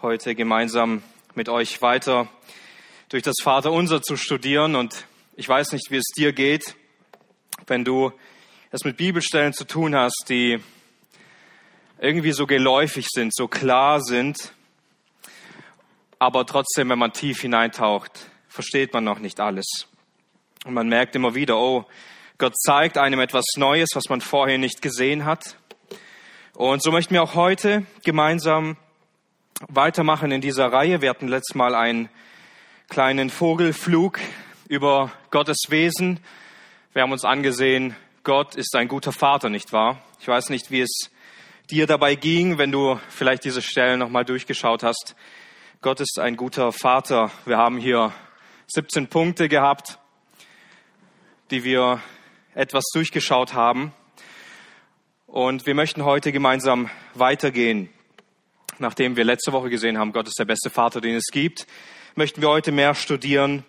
heute gemeinsam mit euch weiter durch das Vaterunser zu studieren. Und ich weiß nicht, wie es dir geht, wenn du es mit Bibelstellen zu tun hast, die irgendwie so geläufig sind, so klar sind, aber trotzdem, wenn man tief hineintaucht, versteht man noch nicht alles. Und man merkt immer wieder, oh, Gott zeigt einem etwas Neues, was man vorher nicht gesehen hat. Und so möchten wir auch heute gemeinsam weitermachen in dieser Reihe. Wir hatten letztes Mal einen kleinen Vogelflug über Gottes Wesen. Wir haben uns angesehen, Gott ist ein guter Vater, nicht wahr? Ich weiß nicht, wie es dir dabei ging, wenn du vielleicht diese Stellen nochmal durchgeschaut hast. Gott ist ein guter Vater. Wir haben hier 17 Punkte gehabt, die wir etwas durchgeschaut haben. Und wir möchten heute gemeinsam weitergehen. Nachdem wir letzte Woche gesehen haben, Gott ist der beste Vater, den es gibt, möchten wir heute mehr studieren.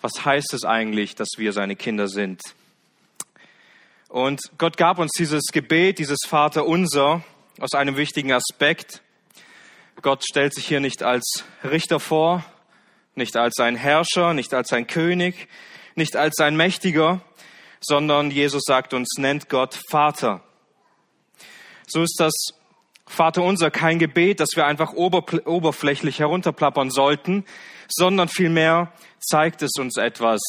Was heißt es eigentlich, dass wir seine Kinder sind? Und Gott gab uns dieses Gebet, dieses Vater unser aus einem wichtigen Aspekt. Gott stellt sich hier nicht als Richter vor, nicht als ein Herrscher, nicht als ein König, nicht als ein Mächtiger, sondern Jesus sagt uns, nennt Gott Vater. So ist das Vater unser kein Gebet, das wir einfach oberflächlich herunterplappern sollten, sondern vielmehr zeigt es uns etwas,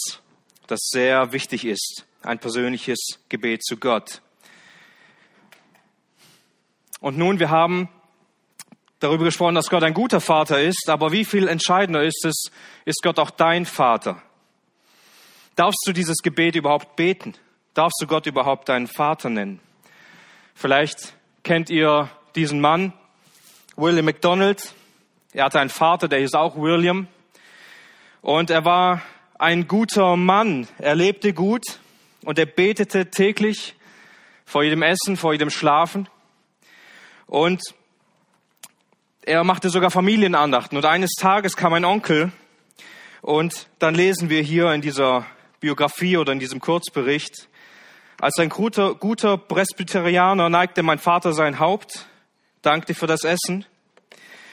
das sehr wichtig ist, ein persönliches Gebet zu Gott. Und nun, wir haben darüber gesprochen, dass Gott ein guter Vater ist, aber wie viel entscheidender ist es, ist Gott auch dein Vater? Darfst du dieses Gebet überhaupt beten? Darfst du Gott überhaupt deinen Vater nennen? Vielleicht kennt ihr diesen Mann, William McDonald. Er hatte einen Vater, der hieß auch William. Und er war ein guter Mann. Er lebte gut und er betete täglich vor jedem Essen, vor jedem Schlafen. Und er machte sogar Familienandachten. Und eines Tages kam ein Onkel und dann lesen wir hier in dieser Biografie oder in diesem Kurzbericht, als ein guter, guter Presbyterianer neigte mein Vater sein Haupt, dankte für das Essen.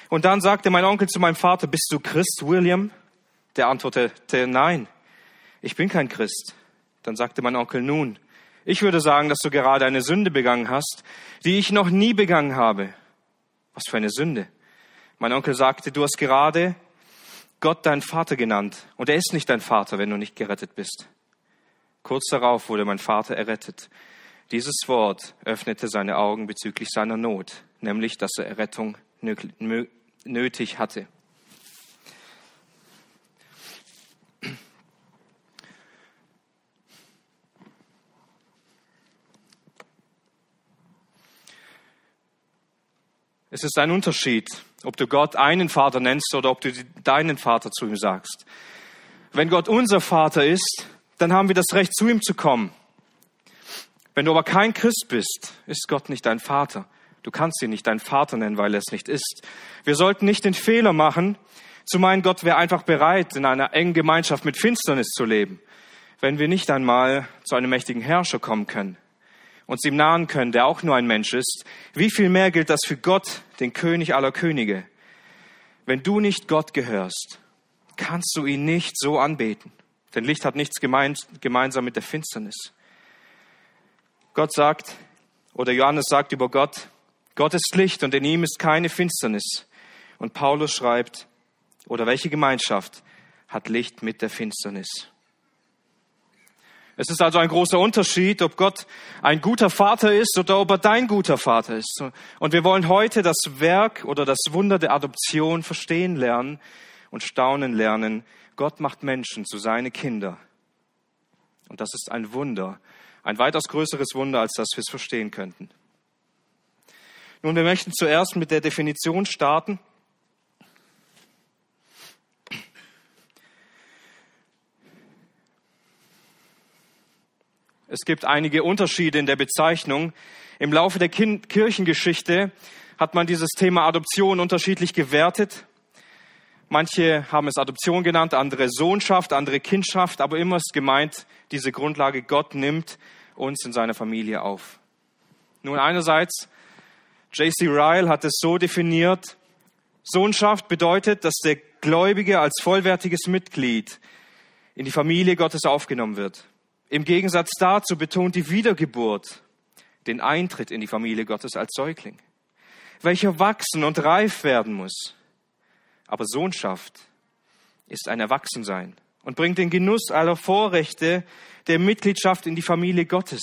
Und dann sagte mein Onkel zu meinem Vater, bist du Christ, William? Der antwortete, nein, ich bin kein Christ. Dann sagte mein Onkel, nun, ich würde sagen, dass du gerade eine Sünde begangen hast, die ich noch nie begangen habe. Was für eine Sünde? Mein Onkel sagte, du hast gerade Gott deinen Vater genannt und er ist nicht dein Vater, wenn du nicht gerettet bist. Kurz darauf wurde mein Vater errettet. Dieses Wort öffnete seine Augen bezüglich seiner Not, nämlich dass er Errettung nötig hatte. Es ist ein Unterschied, ob du Gott einen Vater nennst oder ob du deinen Vater zu ihm sagst. Wenn Gott unser Vater ist, dann haben wir das Recht, zu ihm zu kommen. Wenn du aber kein Christ bist, ist Gott nicht dein Vater. Du kannst ihn nicht dein Vater nennen, weil er es nicht ist. Wir sollten nicht den Fehler machen, zu meinen, Gott wäre einfach bereit, in einer engen Gemeinschaft mit Finsternis zu leben, wenn wir nicht einmal zu einem mächtigen Herrscher kommen können, uns ihm nahen können, der auch nur ein Mensch ist. Wie viel mehr gilt das für Gott, den König aller Könige? Wenn du nicht Gott gehörst, kannst du ihn nicht so anbeten. Denn Licht hat nichts gemeinsam mit der Finsternis. Gott sagt, oder Johannes sagt über Gott, Gott ist Licht und in ihm ist keine Finsternis. Und Paulus schreibt, oder welche Gemeinschaft hat Licht mit der Finsternis? Es ist also ein großer Unterschied, ob Gott ein guter Vater ist oder ob er dein guter Vater ist. Und wir wollen heute das Werk oder das Wunder der Adoption verstehen lernen und staunen lernen, Gott macht Menschen zu seine Kinder. Und das ist ein Wunder, ein weitaus größeres Wunder, als das wir es verstehen könnten. Nun, wir möchten zuerst mit der Definition starten. Es gibt einige Unterschiede in der Bezeichnung. Im Laufe der Kirchengeschichte hat man dieses Thema Adoption unterschiedlich gewertet. Manche haben es Adoption genannt, andere Sohnschaft, andere Kindschaft, aber immer ist gemeint, diese Grundlage, Gott nimmt uns in seine Familie auf. Nun einerseits, J.C. Ryle hat es so definiert, Sohnschaft bedeutet, dass der Gläubige als vollwertiges Mitglied in die Familie Gottes aufgenommen wird. Im Gegensatz dazu betont die Wiedergeburt den Eintritt in die Familie Gottes als Säugling, welcher wachsen und reif werden muss. Aber Sohnschaft ist ein Erwachsensein und bringt den Genuss aller Vorrechte der Mitgliedschaft in die Familie Gottes.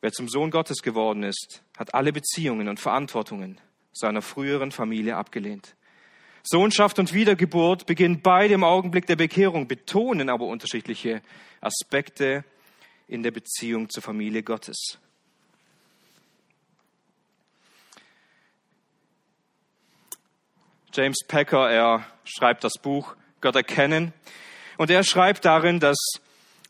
Wer zum Sohn Gottes geworden ist, hat alle Beziehungen und Verantwortungen seiner früheren Familie abgelehnt. Sohnschaft und Wiedergeburt beginnen beide im Augenblick der Bekehrung, betonen aber unterschiedliche Aspekte in der Beziehung zur Familie Gottes. James Packer, er schreibt das Buch Gott erkennen und er schreibt darin, dass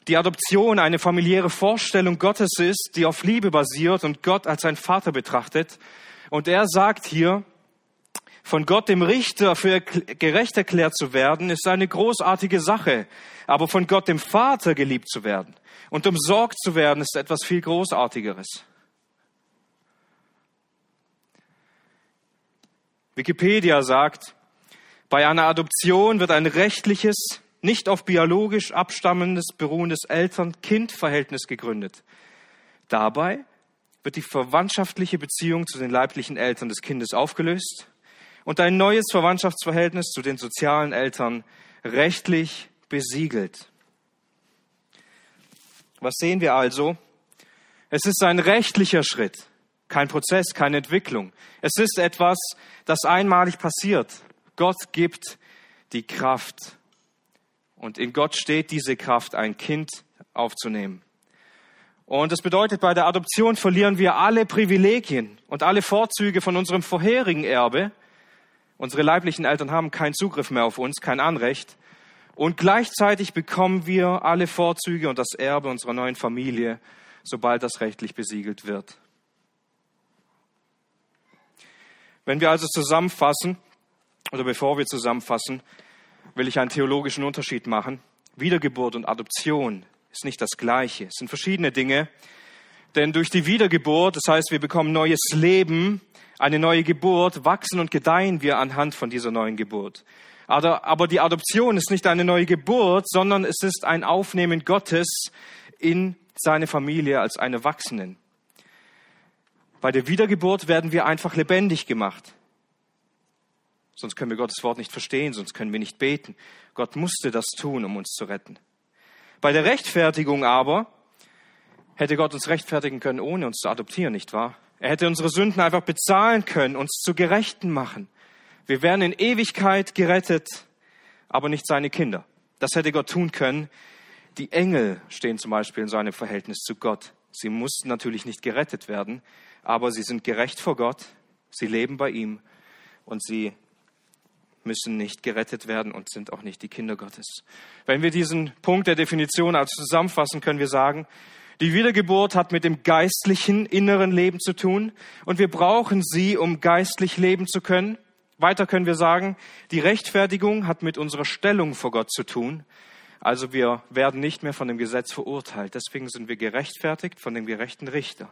die Adoption eine familiäre Vorstellung Gottes ist, die auf Liebe basiert und Gott als sein Vater betrachtet. Und er sagt hier, von Gott dem Richter für gerecht erklärt zu werden, ist eine großartige Sache. Aber von Gott dem Vater geliebt zu werden und umsorgt zu werden, ist etwas viel Großartigeres. Wikipedia sagt, bei einer Adoption wird ein rechtliches, nicht auf biologisch abstammendes, beruhendes Eltern-Kind-Verhältnis gegründet. Dabei wird die verwandtschaftliche Beziehung zu den leiblichen Eltern des Kindes aufgelöst und ein neues Verwandtschaftsverhältnis zu den sozialen Eltern rechtlich besiegelt. Was sehen wir also? Es ist ein rechtlicher Schritt. Kein Prozess, keine Entwicklung. Es ist etwas, das einmalig passiert. Gott gibt die Kraft. Und in Gott steht diese Kraft, ein Kind aufzunehmen. Und das bedeutet, bei der Adoption verlieren wir alle Privilegien und alle Vorzüge von unserem vorherigen Erbe. Unsere leiblichen Eltern haben keinen Zugriff mehr auf uns, kein Anrecht. Und gleichzeitig bekommen wir alle Vorzüge und das Erbe unserer neuen Familie, sobald das rechtlich besiegelt wird. Wenn wir also zusammenfassen, oder bevor wir zusammenfassen, will ich einen theologischen Unterschied machen. Wiedergeburt und Adoption ist nicht das Gleiche. Es sind verschiedene Dinge. Denn durch die Wiedergeburt, das heißt, wir bekommen neues Leben, eine neue Geburt, wachsen und gedeihen wir anhand von dieser neuen Geburt. Aber, die Adoption ist nicht eine neue Geburt, sondern es ist ein Aufnehmen Gottes in seine Familie als eine Wachsenden. Bei der Wiedergeburt werden wir einfach lebendig gemacht. Sonst können wir Gottes Wort nicht verstehen, sonst können wir nicht beten. Gott musste das tun, um uns zu retten. Bei der Rechtfertigung aber hätte Gott uns rechtfertigen können, ohne uns zu adoptieren, nicht wahr? Er hätte unsere Sünden einfach bezahlen können, uns zu Gerechten machen. Wir wären in Ewigkeit gerettet, aber nicht seine Kinder. Das hätte Gott tun können. Die Engel stehen zum Beispiel in seinem Verhältnis zu Gott. Sie mussten natürlich nicht gerettet werden, aber sie sind gerecht vor Gott, sie leben bei ihm und sie müssen nicht gerettet werden und sind auch nicht die Kinder Gottes. Wenn wir diesen Punkt der Definition als zusammenfassen, können wir sagen, die Wiedergeburt hat mit dem geistlichen inneren Leben zu tun und wir brauchen sie, um geistlich leben zu können. Weiter können wir sagen, die Rechtfertigung hat mit unserer Stellung vor Gott zu tun. Also wir werden nicht mehr von dem Gesetz verurteilt. Deswegen sind wir gerechtfertigt von dem gerechten Richter.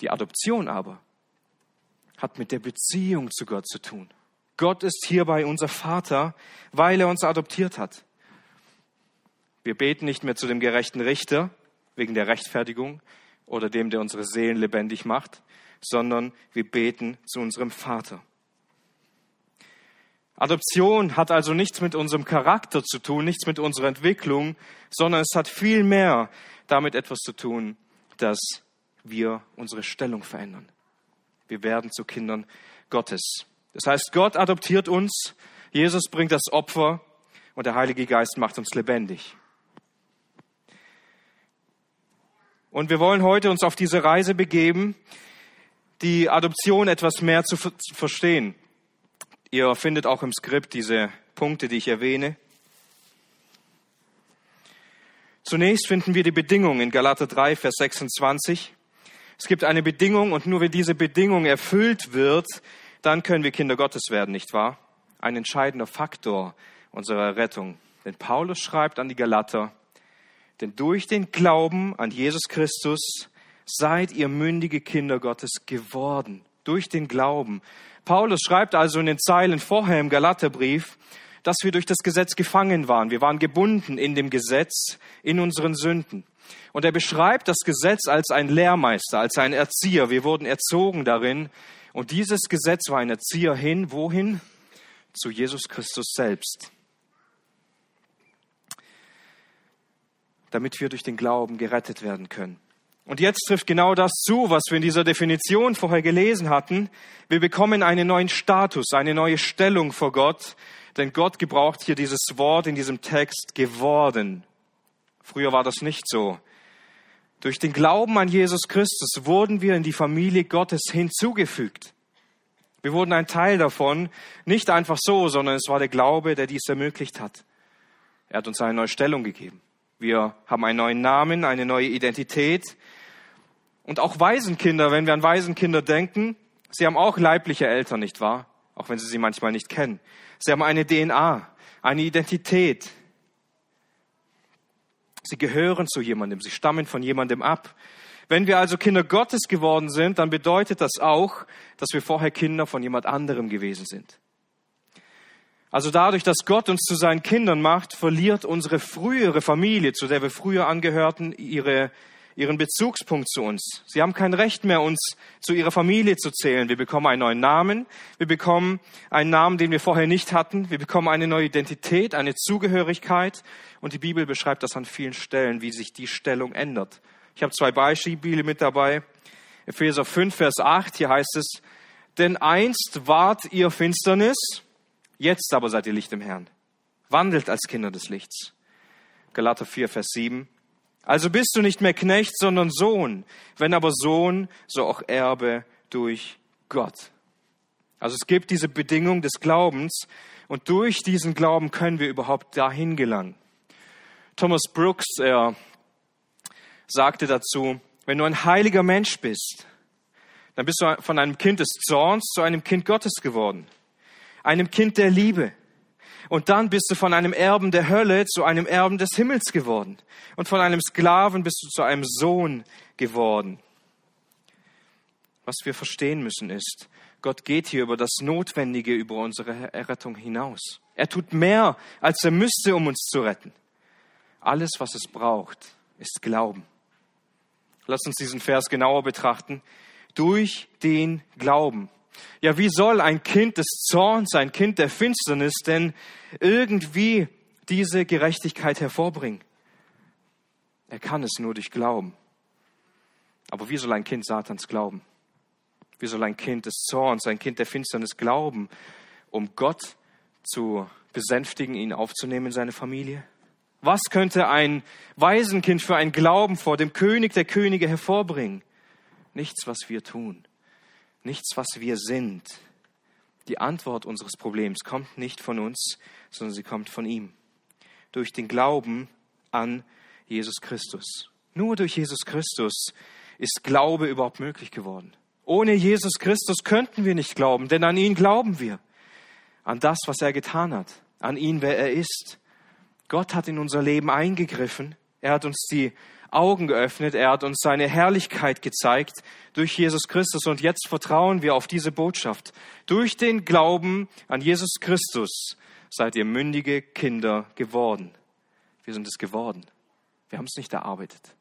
Die Adoption aber hat mit der Beziehung zu Gott zu tun. Gott ist hierbei unser Vater, weil er uns adoptiert hat. Wir beten nicht mehr zu dem gerechten Richter wegen der Rechtfertigung oder dem, der unsere Seelen lebendig macht, sondern wir beten zu unserem Vater. Adoption hat also nichts mit unserem Charakter zu tun, nichts mit unserer Entwicklung, sondern es hat viel mehr damit etwas zu tun, dass wir unsere Stellung verändern. Wir werden zu Kindern Gottes. Das heißt, Gott adoptiert uns, Jesus bringt das Opfer und der Heilige Geist macht uns lebendig. Und wir wollen heute uns auf diese Reise begeben, die Adoption etwas mehr zu verstehen. Ihr findet auch im Skript diese Punkte, die ich erwähne. Zunächst finden wir die Bedingung in Galater 3, Vers 26. Es gibt eine Bedingung und nur wenn diese Bedingung erfüllt wird, dann können wir Kinder Gottes werden, nicht wahr? Ein entscheidender Faktor unserer Rettung. Denn Paulus schreibt an die Galater, denn durch den Glauben an Jesus Christus seid ihr mündige Kinder Gottes geworden. durch den Glauben. Paulus schreibt also in den Zeilen vorher im Galaterbrief, dass wir durch das Gesetz gefangen waren. Wir waren gebunden in dem Gesetz, in unseren Sünden. Und er beschreibt das Gesetz als ein Lehrmeister, als ein Erzieher. Wir wurden erzogen darin. Und dieses Gesetz war ein Erzieher hin, wohin? Zu Jesus Christus selbst. Damit wir durch den Glauben gerettet werden können. Und jetzt trifft genau das zu, was wir in dieser Definition vorher gelesen hatten. Wir bekommen einen neuen Status, eine neue Stellung vor Gott, denn Gott gebraucht hier dieses Wort in diesem Text geworden. Früher war das nicht so. Durch den Glauben an Jesus Christus wurden wir in die Familie Gottes hinzugefügt. Wir wurden ein Teil davon, nicht einfach so, sondern es war der Glaube, der dies ermöglicht hat. Er hat uns eine neue Stellung gegeben. Wir haben einen neuen Namen, eine neue Identität. Und auch Waisenkinder, wenn wir an Waisenkinder denken, sie haben auch leibliche Eltern, nicht wahr? Auch wenn sie sie manchmal nicht kennen. Sie haben eine DNA, eine Identität. Sie gehören zu jemandem, sie stammen von jemandem ab. Wenn wir also Kinder Gottes geworden sind, dann bedeutet das auch, dass wir vorher Kinder von jemand anderem gewesen sind. Also dadurch, dass Gott uns zu seinen Kindern macht, verliert unsere frühere Familie, zu der wir früher angehörten, ihre ihren Bezugspunkt zu uns. Sie haben kein Recht mehr, uns zu ihrer Familie zu zählen. Wir bekommen einen neuen Namen. Wir bekommen einen Namen, den wir vorher nicht hatten. Wir bekommen eine neue Identität, eine Zugehörigkeit. Und die Bibel beschreibt das an vielen Stellen, wie sich die Stellung ändert. Ich habe zwei Beispiele mit dabei. Epheser 5, Vers 8, hier heißt es, denn einst wart ihr Finsternis, jetzt aber seid ihr Licht im Herrn. Wandelt als Kinder des Lichts. Galater 4, Vers 7, also bist du nicht mehr Knecht, sondern Sohn. Wenn aber Sohn, so auch Erbe durch Gott. Also es gibt diese Bedingung des Glaubens und durch diesen Glauben können wir überhaupt dahin gelangen. Thomas Brooks, er sagte dazu, wenn du ein heiliger Mensch bist, dann bist du von einem Kind des Zorns zu einem Kind Gottes geworden, einem Kind der Liebe, und dann bist du von einem Erben der Hölle zu einem Erben des Himmels geworden. Und von einem Sklaven bist du zu einem Sohn geworden. Was wir verstehen müssen ist, Gott geht hier über das Notwendige, über unsere Errettung hinaus. Er tut mehr, als er müsste, um uns zu retten. Alles, was es braucht, ist Glauben. Lass uns diesen Vers genauer betrachten. Durch den Glauben ja, wie soll ein Kind des Zorns, ein Kind der Finsternis denn irgendwie diese Gerechtigkeit hervorbringen? Er kann es nur durch Glauben. Aber wie soll ein Kind Satans glauben? Wie soll ein Kind des Zorns, ein Kind der Finsternis glauben, um Gott zu besänftigen, ihn aufzunehmen in seine Familie? Was könnte ein Waisenkind für ein Glauben vor dem König der Könige hervorbringen? Nichts, was wir tun nichts, was wir sind. Die Antwort unseres Problems kommt nicht von uns, sondern sie kommt von ihm. Durch den Glauben an Jesus Christus. Nur durch Jesus Christus ist Glaube überhaupt möglich geworden. Ohne Jesus Christus könnten wir nicht glauben, denn an ihn glauben wir. An das, was er getan hat. An ihn, wer er ist. Gott hat in unser Leben eingegriffen. Er hat uns die Augen geöffnet. Er hat uns seine Herrlichkeit gezeigt durch Jesus Christus. Und jetzt vertrauen wir auf diese Botschaft. Durch den Glauben an Jesus Christus seid ihr mündige Kinder geworden. Wir sind es geworden. Wir haben es nicht erarbeitet.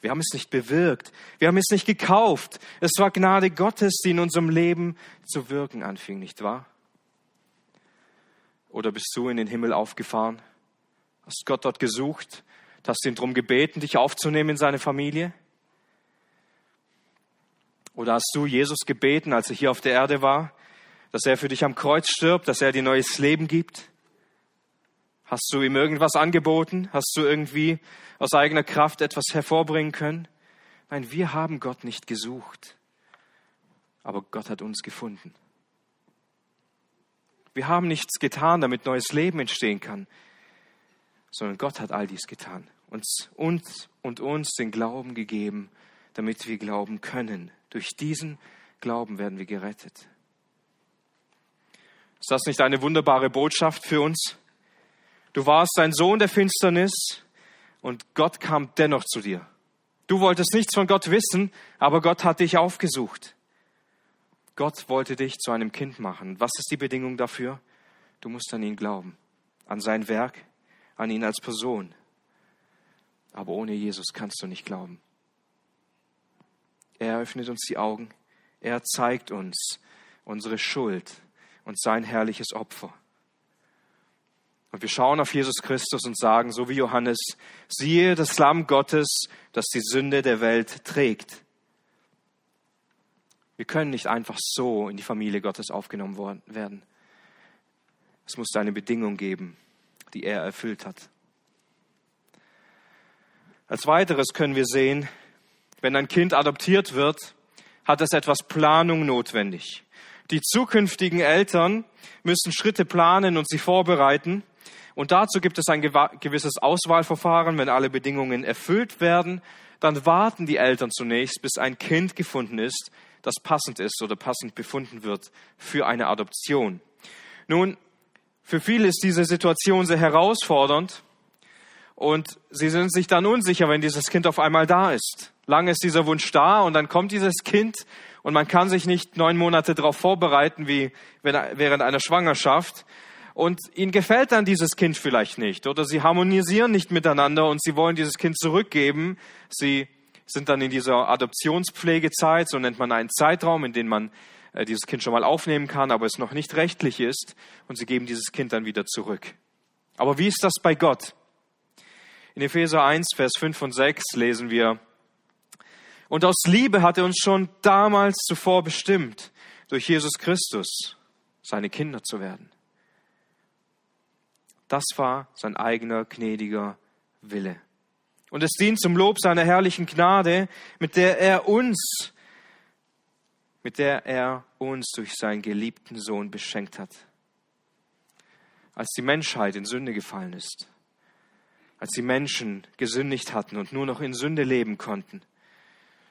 Wir haben es nicht bewirkt. Wir haben es nicht gekauft. Es war Gnade Gottes, die in unserem Leben zu wirken anfing, nicht wahr? Oder bist du in den Himmel aufgefahren? Hast Gott dort gesucht? Hast du ihn darum gebeten, dich aufzunehmen in seine Familie? Oder hast du Jesus gebeten, als er hier auf der Erde war, dass er für dich am Kreuz stirbt, dass er dir neues Leben gibt? Hast du ihm irgendwas angeboten? Hast du irgendwie aus eigener Kraft etwas hervorbringen können? Nein, wir haben Gott nicht gesucht, aber Gott hat uns gefunden. Wir haben nichts getan, damit neues Leben entstehen kann sondern Gott hat all dies getan. Uns, uns und uns den Glauben gegeben, damit wir glauben können. Durch diesen Glauben werden wir gerettet. Ist das nicht eine wunderbare Botschaft für uns? Du warst ein Sohn der Finsternis und Gott kam dennoch zu dir. Du wolltest nichts von Gott wissen, aber Gott hat dich aufgesucht. Gott wollte dich zu einem Kind machen. Was ist die Bedingung dafür? Du musst an ihn glauben, an sein Werk, an ihn als Person. Aber ohne Jesus kannst du nicht glauben. Er öffnet uns die Augen. Er zeigt uns unsere Schuld und sein herrliches Opfer. Und wir schauen auf Jesus Christus und sagen, so wie Johannes, siehe das Lamm Gottes, das die Sünde der Welt trägt. Wir können nicht einfach so in die Familie Gottes aufgenommen werden. Es muss eine Bedingung geben, die er erfüllt hat. Als weiteres können wir sehen, wenn ein Kind adoptiert wird, hat es etwas Planung notwendig. Die zukünftigen Eltern müssen Schritte planen und sie vorbereiten. Und dazu gibt es ein gewisses Auswahlverfahren. Wenn alle Bedingungen erfüllt werden, dann warten die Eltern zunächst, bis ein Kind gefunden ist, das passend ist oder passend befunden wird für eine Adoption. Nun, für viele ist diese Situation sehr herausfordernd und sie sind sich dann unsicher, wenn dieses Kind auf einmal da ist. Lange ist dieser Wunsch da und dann kommt dieses Kind und man kann sich nicht neun Monate darauf vorbereiten wie während einer Schwangerschaft. Und ihnen gefällt dann dieses Kind vielleicht nicht oder sie harmonisieren nicht miteinander und sie wollen dieses Kind zurückgeben. Sie sind dann in dieser Adoptionspflegezeit, so nennt man einen Zeitraum, in dem man dieses Kind schon mal aufnehmen kann, aber es noch nicht rechtlich ist und sie geben dieses Kind dann wieder zurück. Aber wie ist das bei Gott? In Epheser 1, Vers 5 und 6 lesen wir, und aus Liebe hat er uns schon damals zuvor bestimmt, durch Jesus Christus seine Kinder zu werden. Das war sein eigener gnädiger Wille. Und es dient zum Lob seiner herrlichen Gnade, mit der er uns mit der er uns durch seinen geliebten Sohn beschenkt hat. Als die Menschheit in Sünde gefallen ist, als die Menschen gesündigt hatten und nur noch in Sünde leben konnten,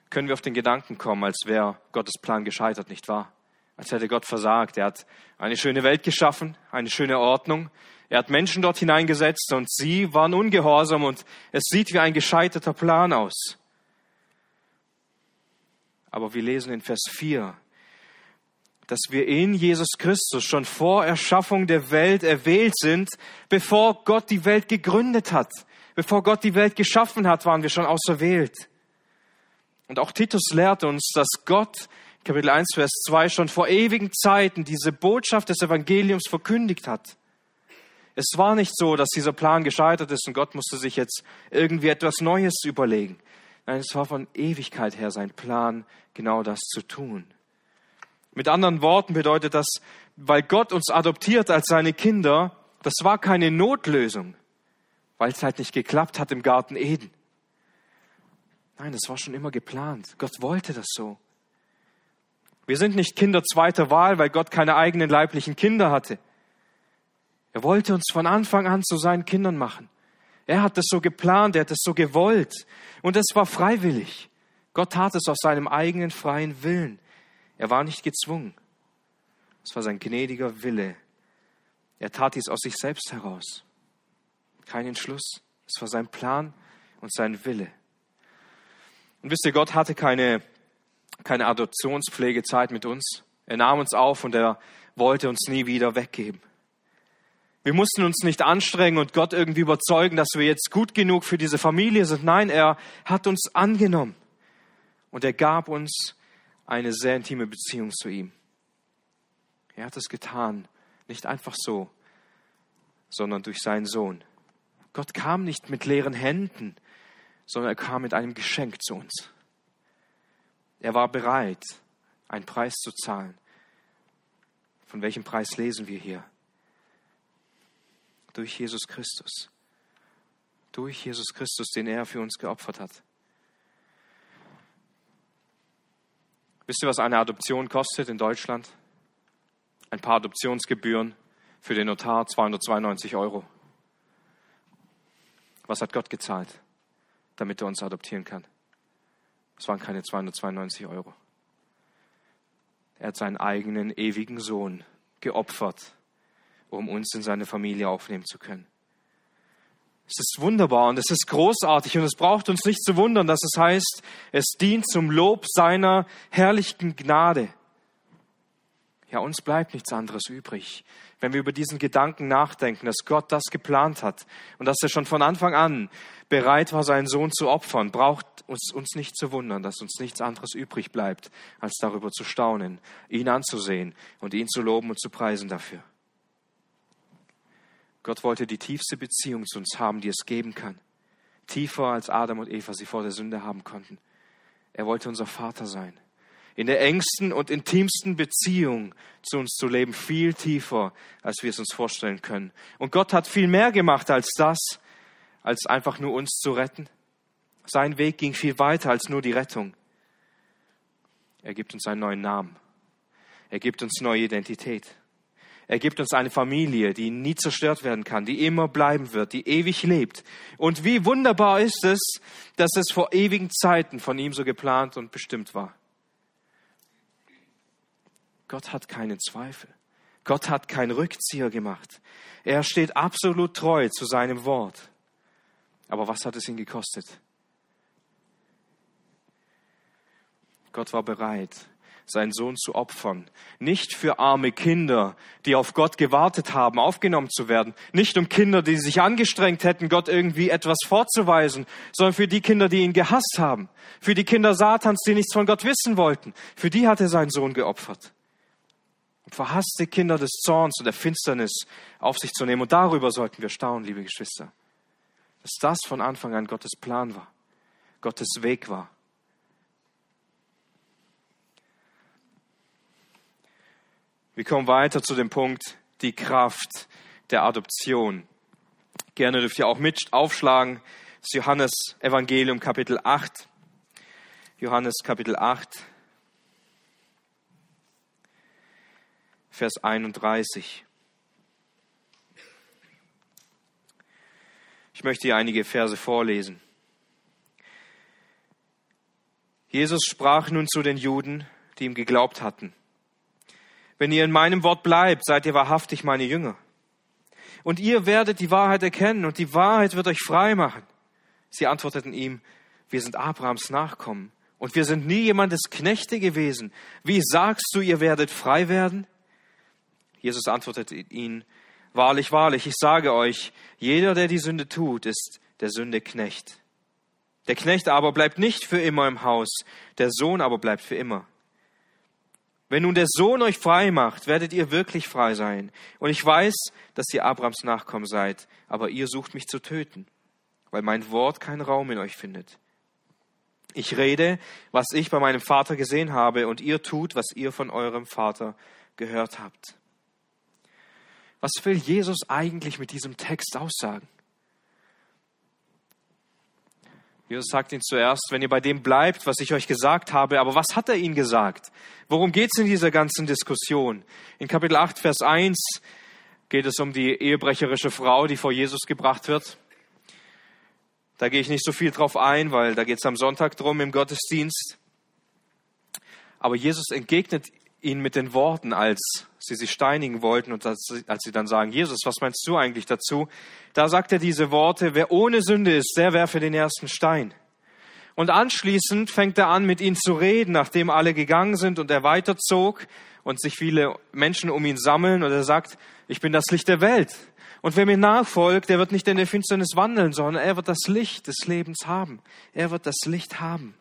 können wir auf den Gedanken kommen, als wäre Gottes Plan gescheitert, nicht wahr? Als hätte Gott versagt. Er hat eine schöne Welt geschaffen, eine schöne Ordnung. Er hat Menschen dort hineingesetzt und sie waren ungehorsam und es sieht wie ein gescheiterter Plan aus. Aber wir lesen in Vers 4, dass wir in Jesus Christus schon vor Erschaffung der Welt erwählt sind, bevor Gott die Welt gegründet hat. Bevor Gott die Welt geschaffen hat, waren wir schon auserwählt. Und auch Titus lehrt uns, dass Gott, Kapitel 1, Vers 2, schon vor ewigen Zeiten diese Botschaft des Evangeliums verkündigt hat. Es war nicht so, dass dieser Plan gescheitert ist und Gott musste sich jetzt irgendwie etwas Neues überlegen. Nein, es war von Ewigkeit her sein Plan, genau das zu tun. Mit anderen Worten bedeutet das, weil Gott uns adoptiert als seine Kinder, das war keine Notlösung, weil es halt nicht geklappt hat im Garten Eden. Nein, das war schon immer geplant. Gott wollte das so. Wir sind nicht Kinder zweiter Wahl, weil Gott keine eigenen leiblichen Kinder hatte. Er wollte uns von Anfang an zu seinen Kindern machen. Er hat es so geplant, er hat es so gewollt. Und es war freiwillig. Gott tat es aus seinem eigenen freien Willen. Er war nicht gezwungen. Es war sein gnädiger Wille. Er tat dies aus sich selbst heraus. Kein Entschluss. Es war sein Plan und sein Wille. Und wisst ihr, Gott hatte keine, keine Adoptionspflegezeit mit uns. Er nahm uns auf und er wollte uns nie wieder weggeben. Wir mussten uns nicht anstrengen und Gott irgendwie überzeugen, dass wir jetzt gut genug für diese Familie sind. Nein, er hat uns angenommen und er gab uns eine sehr intime Beziehung zu ihm. Er hat es getan, nicht einfach so, sondern durch seinen Sohn. Gott kam nicht mit leeren Händen, sondern er kam mit einem Geschenk zu uns. Er war bereit, einen Preis zu zahlen. Von welchem Preis lesen wir hier? Durch Jesus Christus. Durch Jesus Christus, den er für uns geopfert hat. Wisst ihr, was eine Adoption kostet in Deutschland? Ein paar Adoptionsgebühren für den Notar 292 Euro. Was hat Gott gezahlt, damit er uns adoptieren kann? Es waren keine 292 Euro. Er hat seinen eigenen ewigen Sohn geopfert, um uns in seine Familie aufnehmen zu können. Es ist wunderbar und es ist großartig und es braucht uns nicht zu wundern, dass es heißt, es dient zum Lob seiner herrlichen Gnade. Ja, uns bleibt nichts anderes übrig. Wenn wir über diesen Gedanken nachdenken, dass Gott das geplant hat und dass er schon von Anfang an bereit war, seinen Sohn zu opfern, braucht uns, uns nicht zu wundern, dass uns nichts anderes übrig bleibt, als darüber zu staunen, ihn anzusehen und ihn zu loben und zu preisen dafür. Gott wollte die tiefste Beziehung zu uns haben, die es geben kann. Tiefer als Adam und Eva sie vor der Sünde haben konnten. Er wollte unser Vater sein in der engsten und intimsten Beziehung zu uns zu leben, viel tiefer, als wir es uns vorstellen können. Und Gott hat viel mehr gemacht als das, als einfach nur uns zu retten. Sein Weg ging viel weiter als nur die Rettung. Er gibt uns einen neuen Namen. Er gibt uns neue Identität. Er gibt uns eine Familie, die nie zerstört werden kann, die immer bleiben wird, die ewig lebt. Und wie wunderbar ist es, dass es vor ewigen Zeiten von ihm so geplant und bestimmt war. Gott hat keinen Zweifel. Gott hat keinen Rückzieher gemacht. Er steht absolut treu zu seinem Wort. Aber was hat es ihn gekostet? Gott war bereit, seinen Sohn zu opfern. Nicht für arme Kinder, die auf Gott gewartet haben, aufgenommen zu werden. Nicht um Kinder, die sich angestrengt hätten, Gott irgendwie etwas vorzuweisen, sondern für die Kinder, die ihn gehasst haben. Für die Kinder Satans, die nichts von Gott wissen wollten. Für die hat er seinen Sohn geopfert verhasste Kinder des Zorns und der Finsternis auf sich zu nehmen. Und darüber sollten wir staunen, liebe Geschwister. Dass das von Anfang an Gottes Plan war, Gottes Weg war. Wir kommen weiter zu dem Punkt, die Kraft der Adoption. Gerne dürft ihr auch mit aufschlagen. Das Johannes Evangelium Kapitel 8. Johannes Kapitel 8. Vers 31. Ich möchte hier einige Verse vorlesen. Jesus sprach nun zu den Juden, die ihm geglaubt hatten. Wenn ihr in meinem Wort bleibt, seid ihr wahrhaftig meine Jünger. Und ihr werdet die Wahrheit erkennen und die Wahrheit wird euch frei machen. Sie antworteten ihm, wir sind Abrahams Nachkommen und wir sind nie jemandes Knechte gewesen. Wie sagst du, ihr werdet frei werden? Jesus antwortete ihnen, Wahrlich, wahrlich, ich sage euch, jeder, der die Sünde tut, ist der Sünde Knecht. Der Knecht aber bleibt nicht für immer im Haus, der Sohn aber bleibt für immer. Wenn nun der Sohn euch frei macht, werdet ihr wirklich frei sein. Und ich weiß, dass ihr Abrams Nachkommen seid, aber ihr sucht mich zu töten, weil mein Wort keinen Raum in euch findet. Ich rede, was ich bei meinem Vater gesehen habe, und ihr tut, was ihr von eurem Vater gehört habt. Was will Jesus eigentlich mit diesem Text aussagen? Jesus sagt ihnen zuerst, wenn ihr bei dem bleibt, was ich euch gesagt habe, aber was hat er ihnen gesagt? Worum geht es in dieser ganzen Diskussion? In Kapitel 8, Vers 1 geht es um die ehebrecherische Frau, die vor Jesus gebracht wird. Da gehe ich nicht so viel drauf ein, weil da geht es am Sonntag drum im Gottesdienst. Aber Jesus entgegnet ihnen mit den Worten, als sie sie steinigen wollten und als, als sie dann sagen, Jesus, was meinst du eigentlich dazu? Da sagt er diese Worte, wer ohne Sünde ist, der werfe den ersten Stein. Und anschließend fängt er an, mit ihnen zu reden, nachdem alle gegangen sind und er weiterzog und sich viele Menschen um ihn sammeln und er sagt, ich bin das Licht der Welt. Und wer mir nachfolgt, der wird nicht in der Finsternis wandeln, sondern er wird das Licht des Lebens haben. Er wird das Licht haben.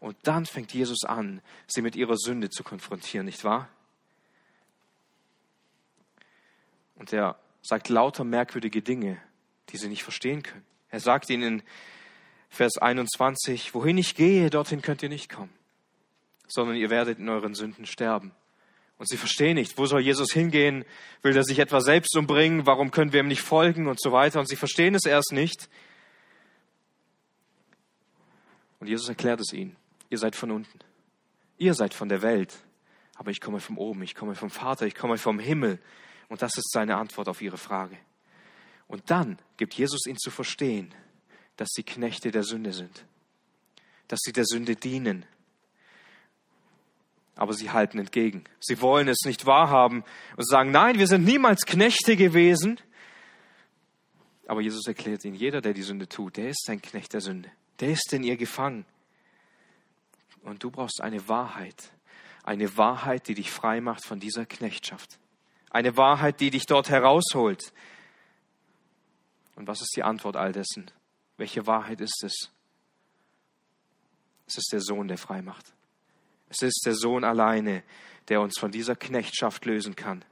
Und dann fängt Jesus an, sie mit ihrer Sünde zu konfrontieren, nicht wahr? Und er sagt lauter merkwürdige Dinge, die sie nicht verstehen können. Er sagt ihnen in Vers 21, wohin ich gehe, dorthin könnt ihr nicht kommen, sondern ihr werdet in euren Sünden sterben. Und sie verstehen nicht, wo soll Jesus hingehen? Will er sich etwa selbst umbringen? Warum können wir ihm nicht folgen? Und so weiter. Und sie verstehen es erst nicht. Und Jesus erklärt es ihnen. Ihr seid von unten. Ihr seid von der Welt. Aber ich komme von oben. Ich komme vom Vater. Ich komme vom Himmel. Und das ist seine Antwort auf ihre Frage. Und dann gibt Jesus ihnen zu verstehen, dass sie Knechte der Sünde sind. Dass sie der Sünde dienen. Aber sie halten entgegen. Sie wollen es nicht wahrhaben und sagen, nein, wir sind niemals Knechte gewesen. Aber Jesus erklärt ihnen, jeder, der die Sünde tut, der ist ein Knecht der Sünde. Der ist in ihr gefangen. Und du brauchst eine Wahrheit, Eine Wahrheit, die dich frei macht von dieser Knechtschaft. Eine Wahrheit, die dich dort herausholt. Und was ist die Antwort all dessen? Welche Wahrheit ist es? Es ist der Sohn, der frei macht. Es ist der Sohn alleine, der uns von dieser Knechtschaft lösen kann.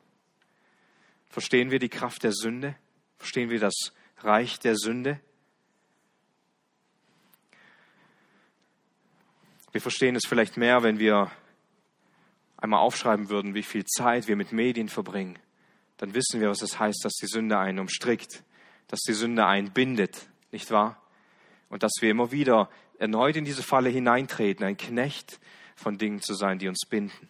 Verstehen wir die Kraft der Sünde? Verstehen wir das Reich der Sünde? Wir verstehen es vielleicht mehr, wenn wir einmal aufschreiben würden, wie viel Zeit wir mit Medien verbringen. Dann wissen wir, was es das heißt, dass die Sünde einen umstrickt, dass die Sünde einen bindet, nicht wahr? Und dass wir immer wieder erneut in diese Falle hineintreten, ein Knecht von Dingen zu sein, die uns binden.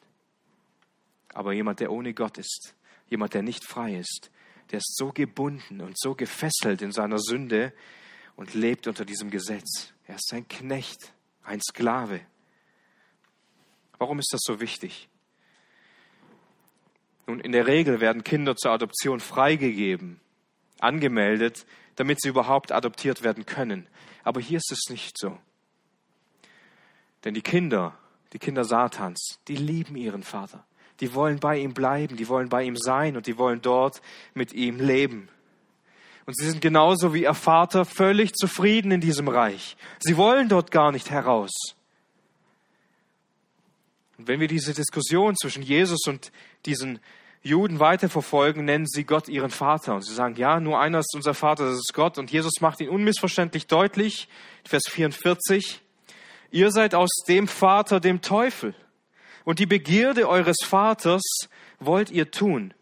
Aber jemand, der ohne Gott ist, jemand, der nicht frei ist, der ist so gebunden und so gefesselt in seiner Sünde und lebt unter diesem Gesetz. Er ist ein Knecht, ein Sklave. Warum ist das so wichtig? Nun, in der Regel werden Kinder zur Adoption freigegeben, angemeldet, damit sie überhaupt adoptiert werden können. Aber hier ist es nicht so. Denn die Kinder, die Kinder Satans, die lieben ihren Vater. Die wollen bei ihm bleiben, die wollen bei ihm sein und die wollen dort mit ihm leben. Und sie sind genauso wie ihr Vater völlig zufrieden in diesem Reich. Sie wollen dort gar nicht heraus. Und wenn wir diese Diskussion zwischen Jesus und diesen Juden weiterverfolgen, nennen sie Gott ihren Vater. Und sie sagen, ja, nur einer ist unser Vater, das ist Gott. Und Jesus macht ihn unmissverständlich deutlich, Vers 44, ihr seid aus dem Vater, dem Teufel. Und die Begierde eures Vaters wollt ihr tun.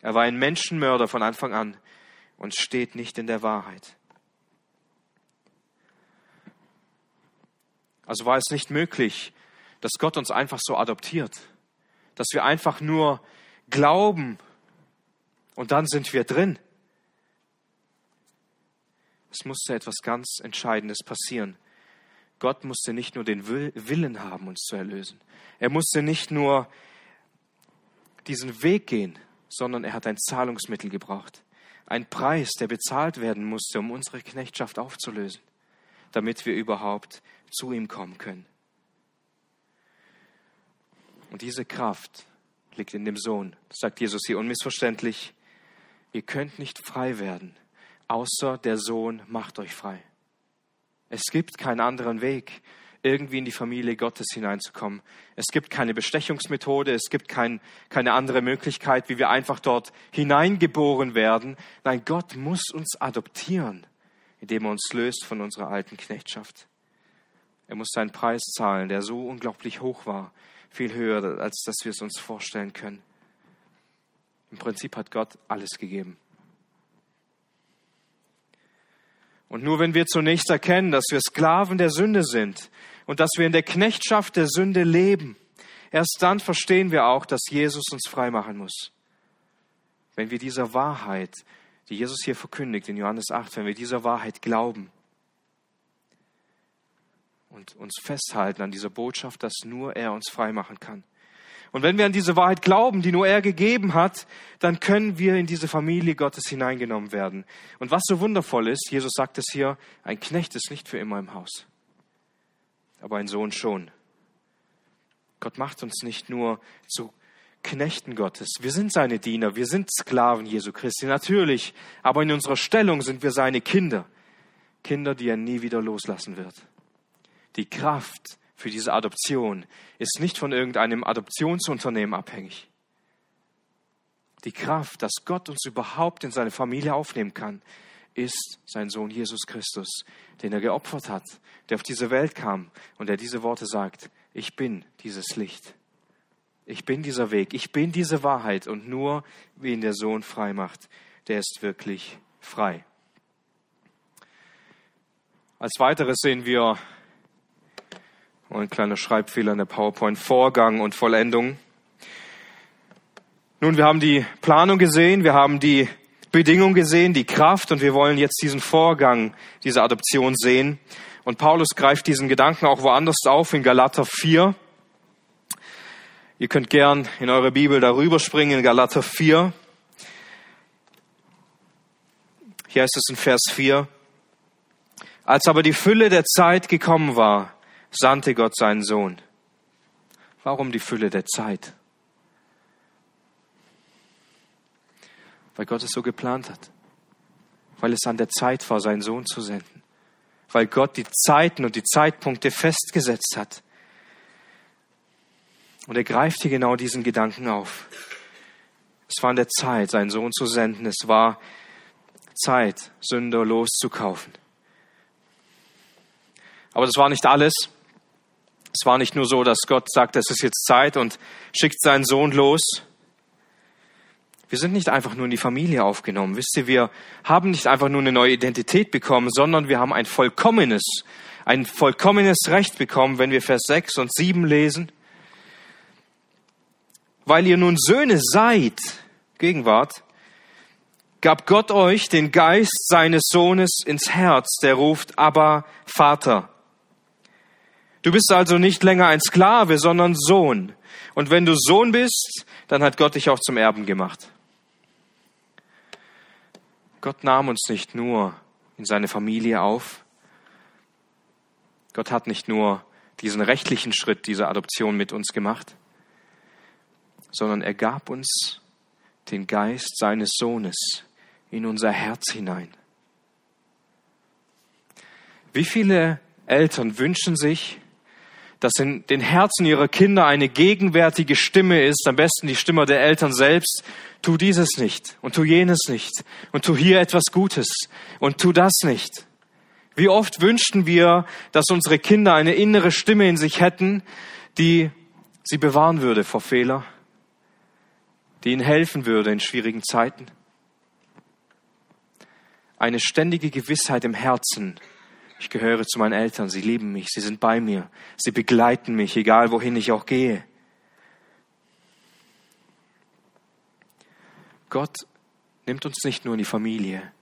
Er war ein Menschenmörder von Anfang an und steht nicht in der Wahrheit. Also war es nicht möglich, dass Gott uns einfach so adoptiert, dass wir einfach nur glauben und dann sind wir drin. Es musste etwas ganz Entscheidendes passieren. Gott musste nicht nur den Willen haben, uns zu erlösen. Er musste nicht nur diesen Weg gehen, sondern er hat ein Zahlungsmittel gebraucht. Ein Preis, der bezahlt werden musste, um unsere Knechtschaft aufzulösen, damit wir überhaupt zu ihm kommen können. Und diese Kraft liegt in dem Sohn, sagt Jesus hier unmissverständlich. Ihr könnt nicht frei werden, außer der Sohn macht euch frei. Es gibt keinen anderen Weg, irgendwie in die Familie Gottes hineinzukommen. Es gibt keine Bestechungsmethode, es gibt kein, keine andere Möglichkeit, wie wir einfach dort hineingeboren werden. Nein, Gott muss uns adoptieren, indem er uns löst von unserer alten Knechtschaft. Er muss seinen Preis zahlen, der so unglaublich hoch war, viel höher, als dass wir es uns vorstellen können. Im Prinzip hat Gott alles gegeben. Und nur wenn wir zunächst erkennen, dass wir Sklaven der Sünde sind und dass wir in der Knechtschaft der Sünde leben, erst dann verstehen wir auch, dass Jesus uns freimachen muss. Wenn wir dieser Wahrheit, die Jesus hier verkündigt in Johannes 8, wenn wir dieser Wahrheit glauben, und uns festhalten an dieser Botschaft, dass nur er uns frei machen kann. Und wenn wir an diese Wahrheit glauben, die nur er gegeben hat, dann können wir in diese Familie Gottes hineingenommen werden. Und was so wundervoll ist, Jesus sagt es hier, ein Knecht ist nicht für immer im Haus, aber ein Sohn schon. Gott macht uns nicht nur zu Knechten Gottes. Wir sind seine Diener, wir sind Sklaven Jesu Christi, natürlich, aber in unserer Stellung sind wir seine Kinder. Kinder, die er nie wieder loslassen wird. Die Kraft für diese Adoption ist nicht von irgendeinem Adoptionsunternehmen abhängig. Die Kraft, dass Gott uns überhaupt in seine Familie aufnehmen kann, ist sein Sohn Jesus Christus, den er geopfert hat, der auf diese Welt kam und der diese Worte sagt, ich bin dieses Licht. Ich bin dieser Weg, ich bin diese Wahrheit und nur wen der Sohn frei macht, der ist wirklich frei. Als weiteres sehen wir und ein kleiner Schreibfehler in der PowerPoint. Vorgang und Vollendung. Nun, wir haben die Planung gesehen, wir haben die Bedingung gesehen, die Kraft und wir wollen jetzt diesen Vorgang dieser Adoption sehen. Und Paulus greift diesen Gedanken auch woanders auf in Galater 4. Ihr könnt gern in eure Bibel darüber springen, in Galater 4. Hier ist es in Vers 4. Als aber die Fülle der Zeit gekommen war, sandte Gott seinen Sohn. Warum die Fülle der Zeit? Weil Gott es so geplant hat. Weil es an der Zeit war, seinen Sohn zu senden. Weil Gott die Zeiten und die Zeitpunkte festgesetzt hat. Und er greift hier genau diesen Gedanken auf. Es war an der Zeit, seinen Sohn zu senden. Es war Zeit, Sünder loszukaufen. Aber das war nicht alles. Es war nicht nur so, dass Gott sagt, es ist jetzt Zeit und schickt seinen Sohn los. Wir sind nicht einfach nur in die Familie aufgenommen. Wisst ihr, wir haben nicht einfach nur eine neue Identität bekommen, sondern wir haben ein vollkommenes, ein vollkommenes Recht bekommen, wenn wir Vers 6 und 7 lesen. Weil ihr nun Söhne seid, Gegenwart, gab Gott euch den Geist seines Sohnes ins Herz, der ruft, aber Vater. Du bist also nicht länger ein Sklave, sondern Sohn. Und wenn du Sohn bist, dann hat Gott dich auch zum Erben gemacht. Gott nahm uns nicht nur in seine Familie auf. Gott hat nicht nur diesen rechtlichen Schritt dieser Adoption mit uns gemacht, sondern er gab uns den Geist seines Sohnes in unser Herz hinein. Wie viele Eltern wünschen sich, dass in den Herzen ihrer Kinder eine gegenwärtige Stimme ist, am besten die Stimme der Eltern selbst, tu dieses nicht und tu jenes nicht und tu hier etwas Gutes und tu das nicht. Wie oft wünschten wir, dass unsere Kinder eine innere Stimme in sich hätten, die sie bewahren würde vor Fehler, die ihnen helfen würde in schwierigen Zeiten. Eine ständige Gewissheit im Herzen, ich gehöre zu meinen Eltern, sie lieben mich, sie sind bei mir, sie begleiten mich, egal wohin ich auch gehe. Gott nimmt uns nicht nur in die Familie,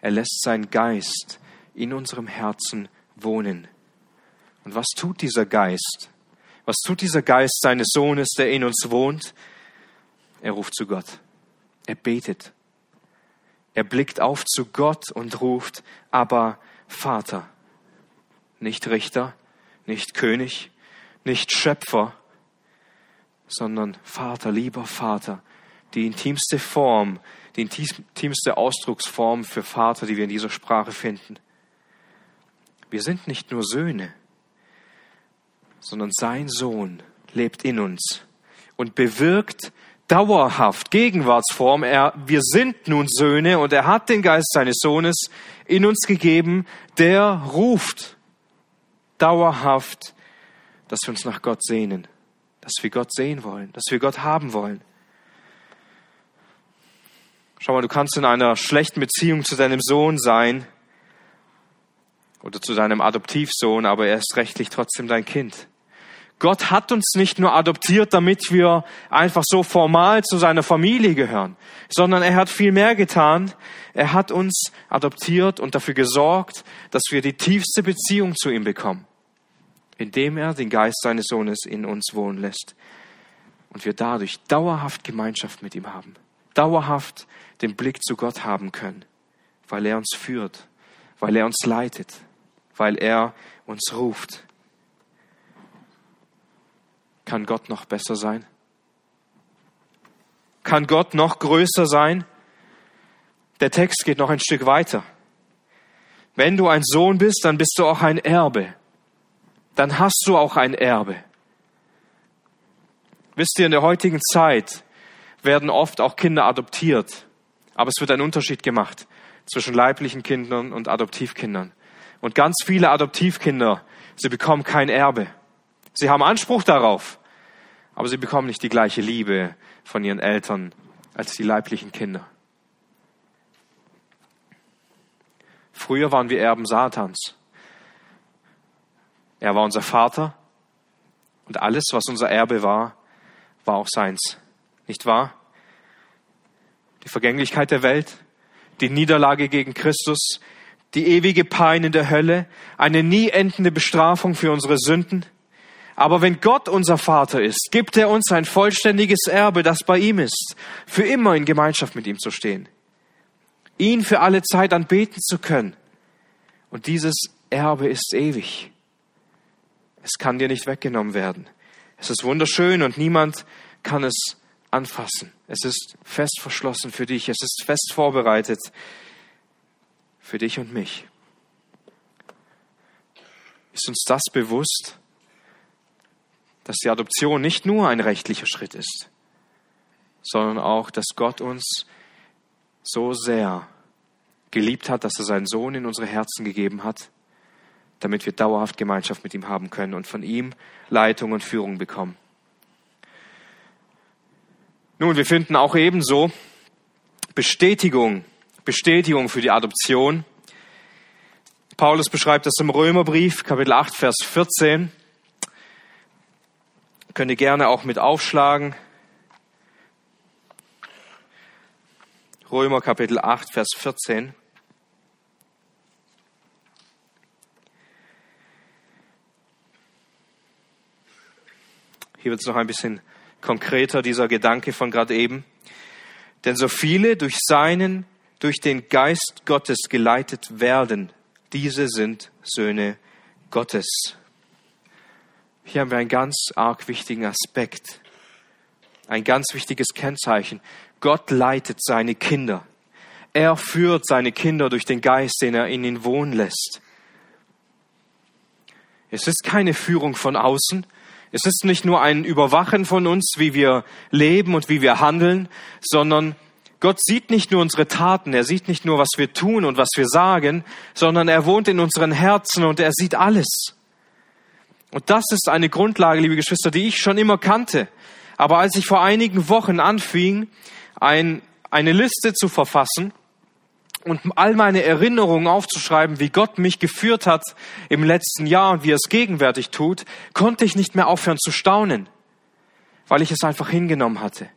er lässt seinen Geist in unserem Herzen wohnen. Und was tut dieser Geist? Was tut dieser Geist seines Sohnes, der in uns wohnt? Er ruft zu Gott. Er betet. Er blickt auf zu Gott und ruft, aber Vater nicht Richter, nicht König, nicht Schöpfer, sondern Vater, lieber Vater, die intimste Form, die intimste Ausdrucksform für Vater, die wir in dieser Sprache finden. Wir sind nicht nur Söhne, sondern sein Sohn lebt in uns und bewirkt dauerhaft, Gegenwartsform. Er, wir sind nun Söhne und er hat den Geist seines Sohnes in uns gegeben, der ruft dauerhaft, dass wir uns nach Gott sehnen, dass wir Gott sehen wollen, dass wir Gott haben wollen. Schau mal, du kannst in einer schlechten Beziehung zu deinem Sohn sein oder zu deinem Adoptivsohn, aber er ist rechtlich trotzdem dein Kind. Gott hat uns nicht nur adoptiert, damit wir einfach so formal zu seiner Familie gehören, sondern er hat viel mehr getan. Er hat uns adoptiert und dafür gesorgt, dass wir die tiefste Beziehung zu ihm bekommen indem er den Geist seines Sohnes in uns wohnen lässt und wir dadurch dauerhaft Gemeinschaft mit ihm haben, dauerhaft den Blick zu Gott haben können, weil er uns führt, weil er uns leitet, weil er uns ruft. Kann Gott noch besser sein? Kann Gott noch größer sein? Der Text geht noch ein Stück weiter. Wenn du ein Sohn bist, dann bist du auch ein Erbe dann hast du auch ein Erbe. Wisst ihr, in der heutigen Zeit werden oft auch Kinder adoptiert, aber es wird ein Unterschied gemacht zwischen leiblichen Kindern und Adoptivkindern. Und ganz viele Adoptivkinder, sie bekommen kein Erbe. Sie haben Anspruch darauf, aber sie bekommen nicht die gleiche Liebe von ihren Eltern als die leiblichen Kinder. Früher waren wir Erben Satans. Er war unser Vater und alles, was unser Erbe war, war auch seins. Nicht wahr? Die Vergänglichkeit der Welt, die Niederlage gegen Christus, die ewige Pein in der Hölle, eine nie endende Bestrafung für unsere Sünden. Aber wenn Gott unser Vater ist, gibt er uns ein vollständiges Erbe, das bei ihm ist, für immer in Gemeinschaft mit ihm zu stehen, ihn für alle Zeit anbeten zu können. Und dieses Erbe ist ewig. Es kann dir nicht weggenommen werden. Es ist wunderschön und niemand kann es anfassen. Es ist fest verschlossen für dich. Es ist fest vorbereitet für dich und mich. Ist uns das bewusst, dass die Adoption nicht nur ein rechtlicher Schritt ist, sondern auch, dass Gott uns so sehr geliebt hat, dass er seinen Sohn in unsere Herzen gegeben hat, damit wir dauerhaft Gemeinschaft mit ihm haben können und von ihm Leitung und Führung bekommen. Nun, wir finden auch ebenso Bestätigung, Bestätigung für die Adoption. Paulus beschreibt das im Römerbrief, Kapitel 8, Vers 14. Könnt ihr gerne auch mit aufschlagen. Römer Kapitel 8, Vers 14. Hier wird es noch ein bisschen konkreter, dieser Gedanke von gerade eben. Denn so viele durch seinen, durch den Geist Gottes geleitet werden, diese sind Söhne Gottes. Hier haben wir einen ganz arg wichtigen Aspekt, ein ganz wichtiges Kennzeichen. Gott leitet seine Kinder. Er führt seine Kinder durch den Geist, den er in ihnen wohnen lässt. Es ist keine Führung von außen, es ist nicht nur ein Überwachen von uns, wie wir leben und wie wir handeln, sondern Gott sieht nicht nur unsere Taten, er sieht nicht nur, was wir tun und was wir sagen, sondern er wohnt in unseren Herzen und er sieht alles. Und das ist eine Grundlage, liebe Geschwister, die ich schon immer kannte. Aber als ich vor einigen Wochen anfing, ein, eine Liste zu verfassen, und all meine Erinnerungen aufzuschreiben, wie Gott mich geführt hat im letzten Jahr und wie er es gegenwärtig tut, konnte ich nicht mehr aufhören zu staunen, weil ich es einfach hingenommen hatte.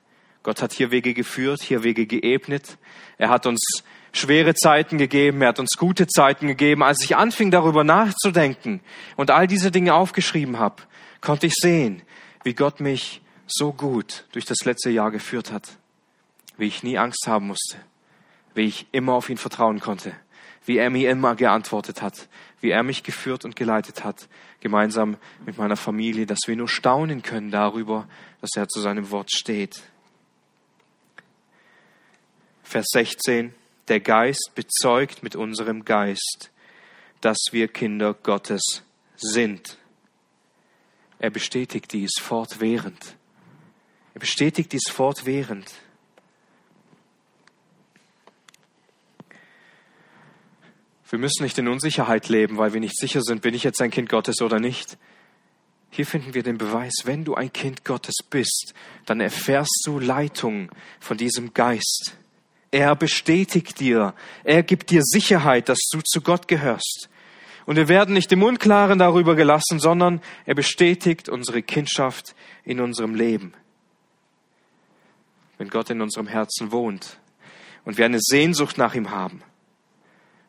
Gott hat hier Wege geführt, hier Wege geebnet. Er hat uns schwere Zeiten gegeben, er hat uns gute Zeiten gegeben. Als ich anfing darüber nachzudenken und all diese Dinge aufgeschrieben habe, konnte ich sehen, wie Gott mich so gut durch das letzte Jahr geführt hat, wie ich nie Angst haben musste wie ich immer auf ihn vertrauen konnte, wie er mir immer geantwortet hat, wie er mich geführt und geleitet hat, gemeinsam mit meiner Familie, dass wir nur staunen können darüber, dass er zu seinem Wort steht. Vers 16. Der Geist bezeugt mit unserem Geist, dass wir Kinder Gottes sind. Er bestätigt dies fortwährend. Er bestätigt dies fortwährend. Wir müssen nicht in Unsicherheit leben, weil wir nicht sicher sind, bin ich jetzt ein Kind Gottes oder nicht. Hier finden wir den Beweis, wenn du ein Kind Gottes bist, dann erfährst du Leitung von diesem Geist. Er bestätigt dir, er gibt dir Sicherheit, dass du zu Gott gehörst. Und wir werden nicht im Unklaren darüber gelassen, sondern er bestätigt unsere Kindschaft in unserem Leben. Wenn Gott in unserem Herzen wohnt und wir eine Sehnsucht nach ihm haben,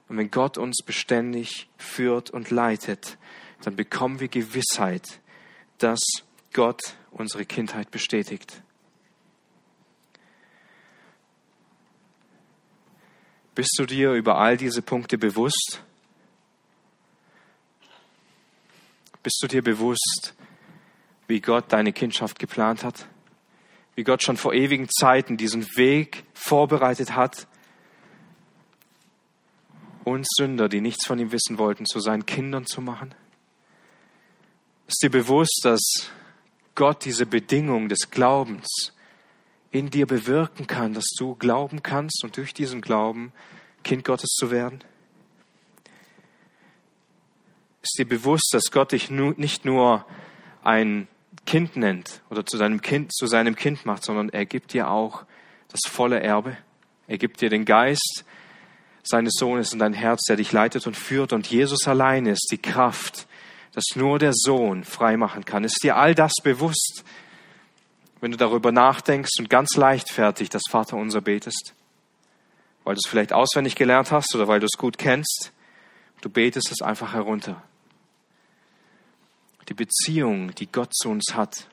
und wenn Gott uns beständig führt und leitet, dann bekommen wir Gewissheit, dass Gott unsere Kindheit bestätigt. Bist du dir über all diese Punkte bewusst? Bist du dir bewusst, wie Gott deine Kindschaft geplant hat? Wie Gott schon vor ewigen Zeiten diesen Weg vorbereitet hat, uns Sünder, die nichts von ihm wissen wollten, zu seinen Kindern zu machen? Ist dir bewusst, dass Gott diese Bedingung des Glaubens in dir bewirken kann, dass du glauben kannst und durch diesen Glauben Kind Gottes zu werden? Ist dir bewusst, dass Gott dich nicht nur ein Kind nennt oder zu seinem Kind, zu seinem Kind macht, sondern er gibt dir auch das volle Erbe. Er gibt dir den Geist, seines Sohnes in dein Herz, der dich leitet und führt. Und Jesus allein ist die Kraft, dass nur der Sohn frei machen kann. Ist dir all das bewusst, wenn du darüber nachdenkst und ganz leichtfertig das Vaterunser betest? Weil du es vielleicht auswendig gelernt hast oder weil du es gut kennst. Du betest es einfach herunter. Die Beziehung, die Gott zu uns hat,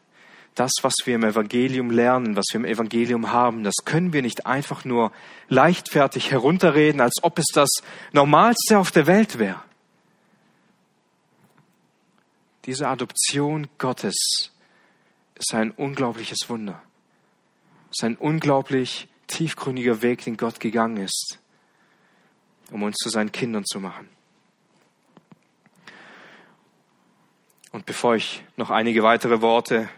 das, was wir im Evangelium lernen, was wir im Evangelium haben, das können wir nicht einfach nur leichtfertig herunterreden, als ob es das Normalste auf der Welt wäre. Diese Adoption Gottes ist ein unglaubliches Wunder. Es ist ein unglaublich tiefgründiger Weg, den Gott gegangen ist, um uns zu seinen Kindern zu machen. Und bevor ich noch einige weitere Worte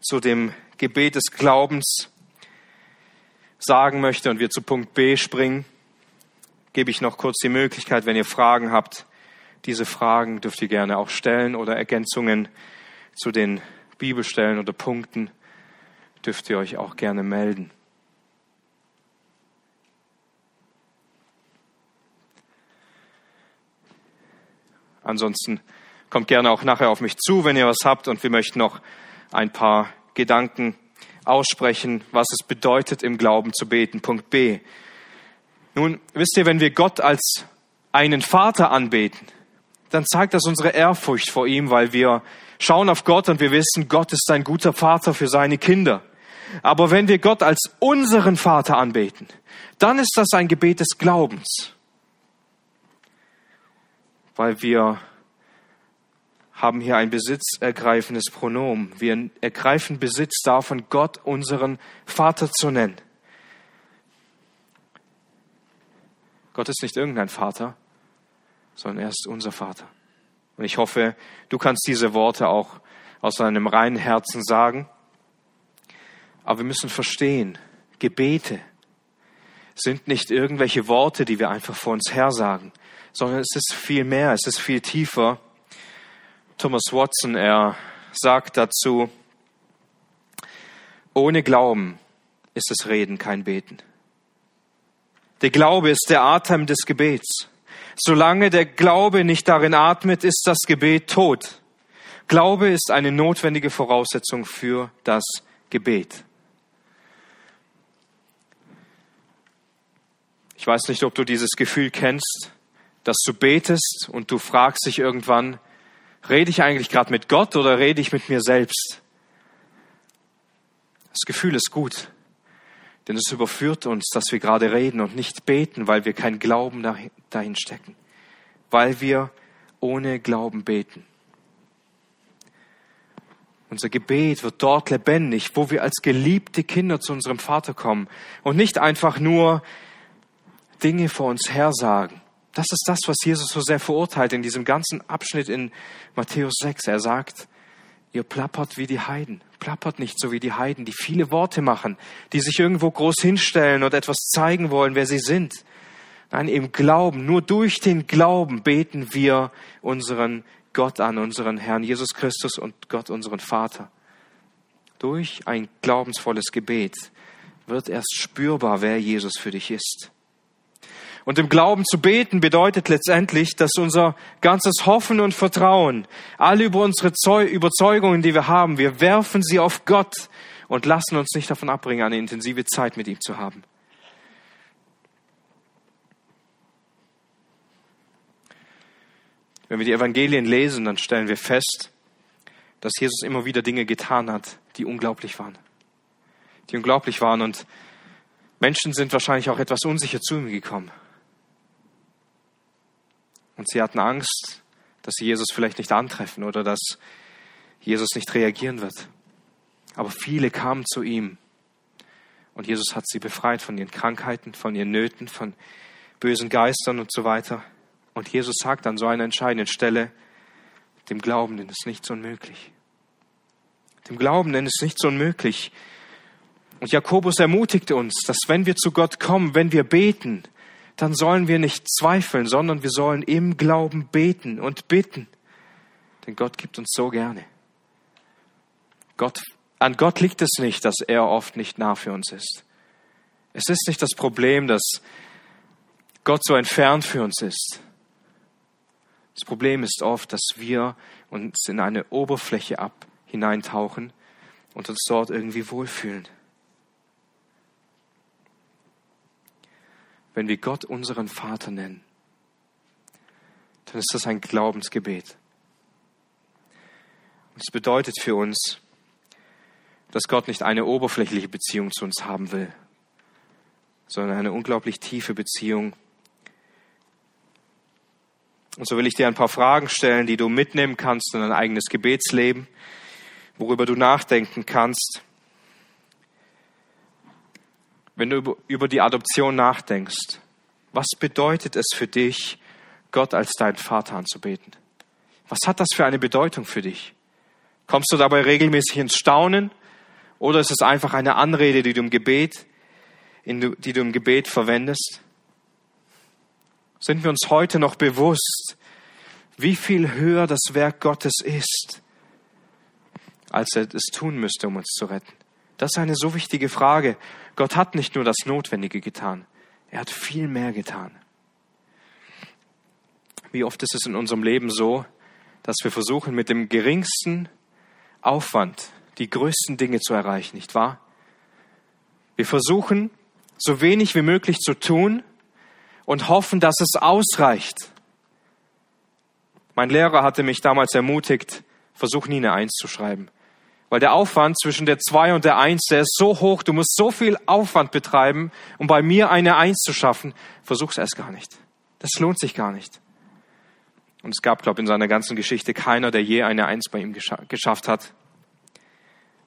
zu dem Gebet des Glaubens sagen möchte und wir zu Punkt B springen, gebe ich noch kurz die Möglichkeit, wenn ihr Fragen habt, diese Fragen dürft ihr gerne auch stellen oder Ergänzungen zu den Bibelstellen oder Punkten dürft ihr euch auch gerne melden. Ansonsten kommt gerne auch nachher auf mich zu, wenn ihr was habt und wir möchten noch ein paar Gedanken aussprechen, was es bedeutet, im Glauben zu beten. Punkt B. Nun, wisst ihr, wenn wir Gott als einen Vater anbeten, dann zeigt das unsere Ehrfurcht vor ihm, weil wir schauen auf Gott und wir wissen, Gott ist ein guter Vater für seine Kinder. Aber wenn wir Gott als unseren Vater anbeten, dann ist das ein Gebet des Glaubens, weil wir haben hier ein besitzergreifendes Pronomen. Wir ergreifen Besitz davon, Gott unseren Vater zu nennen. Gott ist nicht irgendein Vater, sondern er ist unser Vater. Und ich hoffe, du kannst diese Worte auch aus deinem reinen Herzen sagen. Aber wir müssen verstehen, Gebete sind nicht irgendwelche Worte, die wir einfach vor uns her sagen, sondern es ist viel mehr, es ist viel tiefer. Thomas Watson, er sagt dazu, ohne Glauben ist das Reden kein Beten. Der Glaube ist der Atem des Gebets. Solange der Glaube nicht darin atmet, ist das Gebet tot. Glaube ist eine notwendige Voraussetzung für das Gebet. Ich weiß nicht, ob du dieses Gefühl kennst, dass du betest und du fragst dich irgendwann, Rede ich eigentlich gerade mit Gott oder rede ich mit mir selbst? Das Gefühl ist gut, denn es überführt uns, dass wir gerade reden und nicht beten, weil wir kein Glauben dahin stecken, weil wir ohne Glauben beten. Unser Gebet wird dort lebendig, wo wir als geliebte Kinder zu unserem Vater kommen und nicht einfach nur Dinge vor uns hersagen. Das ist das, was Jesus so sehr verurteilt in diesem ganzen Abschnitt in Matthäus 6. Er sagt, ihr plappert wie die Heiden. Plappert nicht so wie die Heiden, die viele Worte machen, die sich irgendwo groß hinstellen und etwas zeigen wollen, wer sie sind. Nein, im Glauben, nur durch den Glauben beten wir unseren Gott an, unseren Herrn Jesus Christus und Gott, unseren Vater. Durch ein glaubensvolles Gebet wird erst spürbar, wer Jesus für dich ist. Und im Glauben zu beten bedeutet letztendlich, dass unser ganzes Hoffen und Vertrauen, alle über unsere Überzeugungen, die wir haben, wir werfen sie auf Gott und lassen uns nicht davon abbringen, eine intensive Zeit mit ihm zu haben. Wenn wir die Evangelien lesen, dann stellen wir fest, dass Jesus immer wieder Dinge getan hat, die unglaublich waren. Die unglaublich waren und Menschen sind wahrscheinlich auch etwas unsicher zu ihm gekommen. Und sie hatten Angst, dass sie Jesus vielleicht nicht antreffen oder dass Jesus nicht reagieren wird. Aber viele kamen zu ihm und Jesus hat sie befreit von ihren Krankheiten, von ihren Nöten, von bösen Geistern und so weiter. Und Jesus sagt an so einer entscheidenden Stelle, dem Glaubenden ist nichts unmöglich. Dem Glaubenden ist nichts unmöglich. Und Jakobus ermutigte uns, dass wenn wir zu Gott kommen, wenn wir beten, dann sollen wir nicht zweifeln, sondern wir sollen im Glauben beten und bitten. Denn Gott gibt uns so gerne. Gott, an Gott liegt es nicht, dass er oft nicht nah für uns ist. Es ist nicht das Problem, dass Gott so entfernt für uns ist. Das Problem ist oft, dass wir uns in eine Oberfläche ab hineintauchen und uns dort irgendwie wohlfühlen. Wenn wir Gott unseren Vater nennen, dann ist das ein Glaubensgebet. Und es bedeutet für uns, dass Gott nicht eine oberflächliche Beziehung zu uns haben will, sondern eine unglaublich tiefe Beziehung. Und so will ich dir ein paar Fragen stellen, die du mitnehmen kannst in dein eigenes Gebetsleben. worüber du nachdenken kannst. Wenn du über die Adoption nachdenkst, was bedeutet es für dich, Gott als deinen Vater anzubeten? Was hat das für eine Bedeutung für dich? Kommst du dabei regelmäßig ins Staunen oder ist es einfach eine Anrede, die du im Gebet, die du im Gebet verwendest? Sind wir uns heute noch bewusst, wie viel höher das Werk Gottes ist, als er es tun müsste, um uns zu retten? Das ist eine so wichtige Frage. Gott hat nicht nur das Notwendige getan, er hat viel mehr getan. Wie oft ist es in unserem Leben so, dass wir versuchen, mit dem geringsten Aufwand die größten Dinge zu erreichen, nicht wahr? Wir versuchen, so wenig wie möglich zu tun und hoffen, dass es ausreicht. Mein Lehrer hatte mich damals ermutigt, versuch nie eine Eins zu schreiben. Weil der Aufwand zwischen der Zwei und der Eins, der ist so hoch, du musst so viel Aufwand betreiben, um bei mir eine Eins zu schaffen. Versuch's erst gar nicht. Das lohnt sich gar nicht. Und es gab, glaube ich, in seiner ganzen Geschichte keiner, der je eine Eins bei ihm geschafft hat.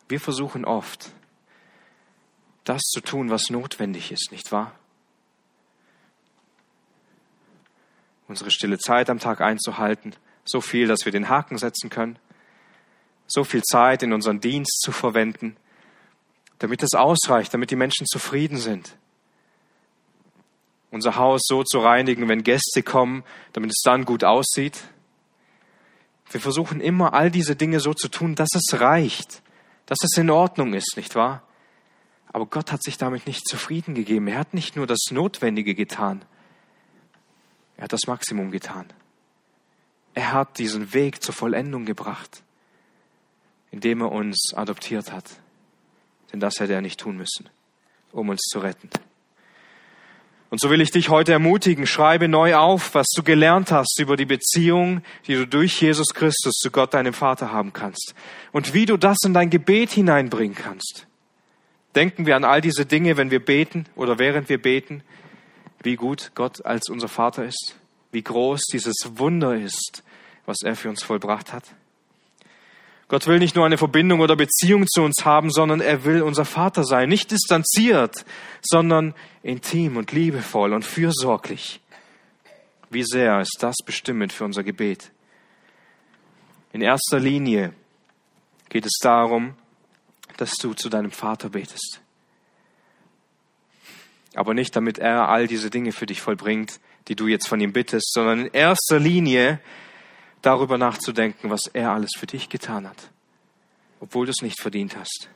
Wir versuchen oft, das zu tun, was notwendig ist, nicht wahr? Unsere stille Zeit am Tag einzuhalten, so viel, dass wir den Haken setzen können, so viel Zeit in unseren Dienst zu verwenden, damit es ausreicht, damit die Menschen zufrieden sind. Unser Haus so zu reinigen, wenn Gäste kommen, damit es dann gut aussieht. Wir versuchen immer all diese Dinge so zu tun, dass es reicht, dass es in Ordnung ist, nicht wahr? Aber Gott hat sich damit nicht zufrieden gegeben. Er hat nicht nur das Notwendige getan, er hat das Maximum getan. Er hat diesen Weg zur Vollendung gebracht indem er uns adoptiert hat. Denn das hätte er nicht tun müssen, um uns zu retten. Und so will ich dich heute ermutigen, schreibe neu auf, was du gelernt hast über die Beziehung, die du durch Jesus Christus zu Gott, deinem Vater, haben kannst. Und wie du das in dein Gebet hineinbringen kannst. Denken wir an all diese Dinge, wenn wir beten oder während wir beten, wie gut Gott als unser Vater ist, wie groß dieses Wunder ist, was er für uns vollbracht hat. Gott will nicht nur eine Verbindung oder Beziehung zu uns haben, sondern er will unser Vater sein. Nicht distanziert, sondern intim und liebevoll und fürsorglich. Wie sehr ist das bestimmend für unser Gebet? In erster Linie geht es darum, dass du zu deinem Vater betest. Aber nicht damit er all diese Dinge für dich vollbringt, die du jetzt von ihm bittest, sondern in erster Linie darüber nachzudenken, was er alles für dich getan hat, obwohl du es nicht verdient hast.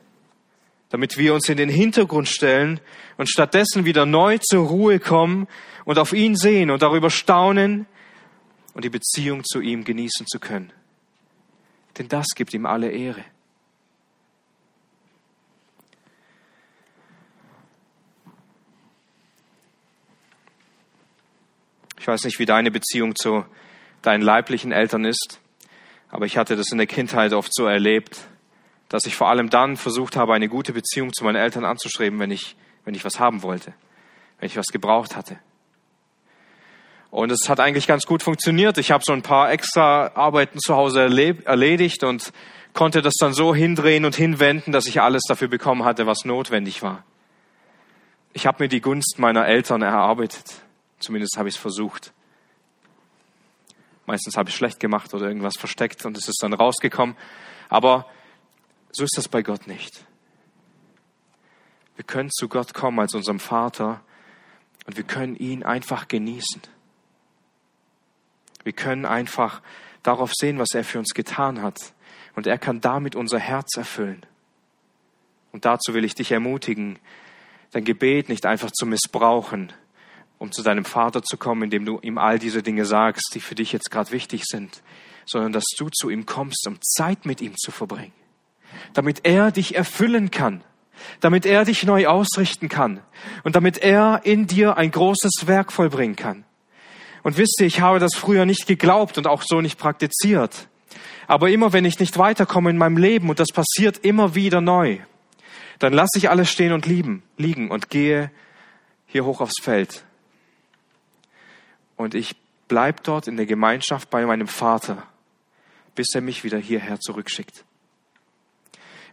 Damit wir uns in den Hintergrund stellen und stattdessen wieder neu zur Ruhe kommen und auf ihn sehen und darüber staunen und die Beziehung zu ihm genießen zu können. Denn das gibt ihm alle Ehre. Ich weiß nicht, wie deine Beziehung zu deinen leiblichen Eltern ist. Aber ich hatte das in der Kindheit oft so erlebt, dass ich vor allem dann versucht habe, eine gute Beziehung zu meinen Eltern anzustreben, wenn ich, wenn ich was haben wollte, wenn ich was gebraucht hatte. Und es hat eigentlich ganz gut funktioniert. Ich habe so ein paar extra Arbeiten zu Hause erledigt und konnte das dann so hindrehen und hinwenden, dass ich alles dafür bekommen hatte, was notwendig war. Ich habe mir die Gunst meiner Eltern erarbeitet. Zumindest habe ich es versucht. Meistens habe ich schlecht gemacht oder irgendwas versteckt und es ist dann rausgekommen. Aber so ist das bei Gott nicht. Wir können zu Gott kommen als unserem Vater und wir können ihn einfach genießen. Wir können einfach darauf sehen, was er für uns getan hat. Und er kann damit unser Herz erfüllen. Und dazu will ich dich ermutigen, dein Gebet nicht einfach zu missbrauchen, um zu deinem Vater zu kommen, indem du ihm all diese Dinge sagst, die für dich jetzt gerade wichtig sind, sondern dass du zu ihm kommst, um Zeit mit ihm zu verbringen, damit er dich erfüllen kann, damit er dich neu ausrichten kann und damit er in dir ein großes Werk vollbringen kann. Und wisst ihr, ich habe das früher nicht geglaubt und auch so nicht praktiziert. Aber immer wenn ich nicht weiterkomme in meinem Leben und das passiert immer wieder neu, dann lasse ich alles stehen und lieben, liegen und gehe hier hoch aufs Feld und ich bleib dort in der Gemeinschaft bei meinem Vater, bis er mich wieder hierher zurückschickt.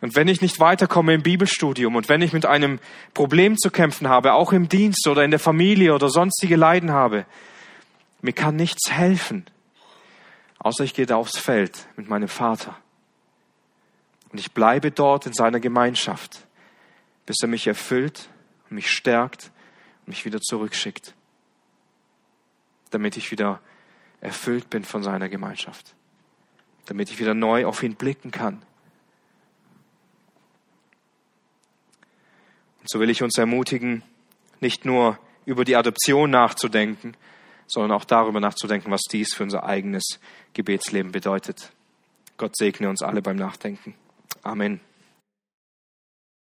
Und wenn ich nicht weiterkomme im Bibelstudium und wenn ich mit einem Problem zu kämpfen habe, auch im Dienst oder in der Familie oder sonstige Leiden habe, mir kann nichts helfen, außer ich gehe da aufs Feld mit meinem Vater. Und ich bleibe dort in seiner Gemeinschaft, bis er mich erfüllt mich stärkt und mich wieder zurückschickt, damit ich wieder erfüllt bin von seiner Gemeinschaft, damit ich wieder neu auf ihn blicken kann. Und so will ich uns ermutigen, nicht nur über die Adoption nachzudenken, sondern auch darüber nachzudenken, was dies für unser eigenes Gebetsleben bedeutet. Gott segne uns alle beim Nachdenken. Amen.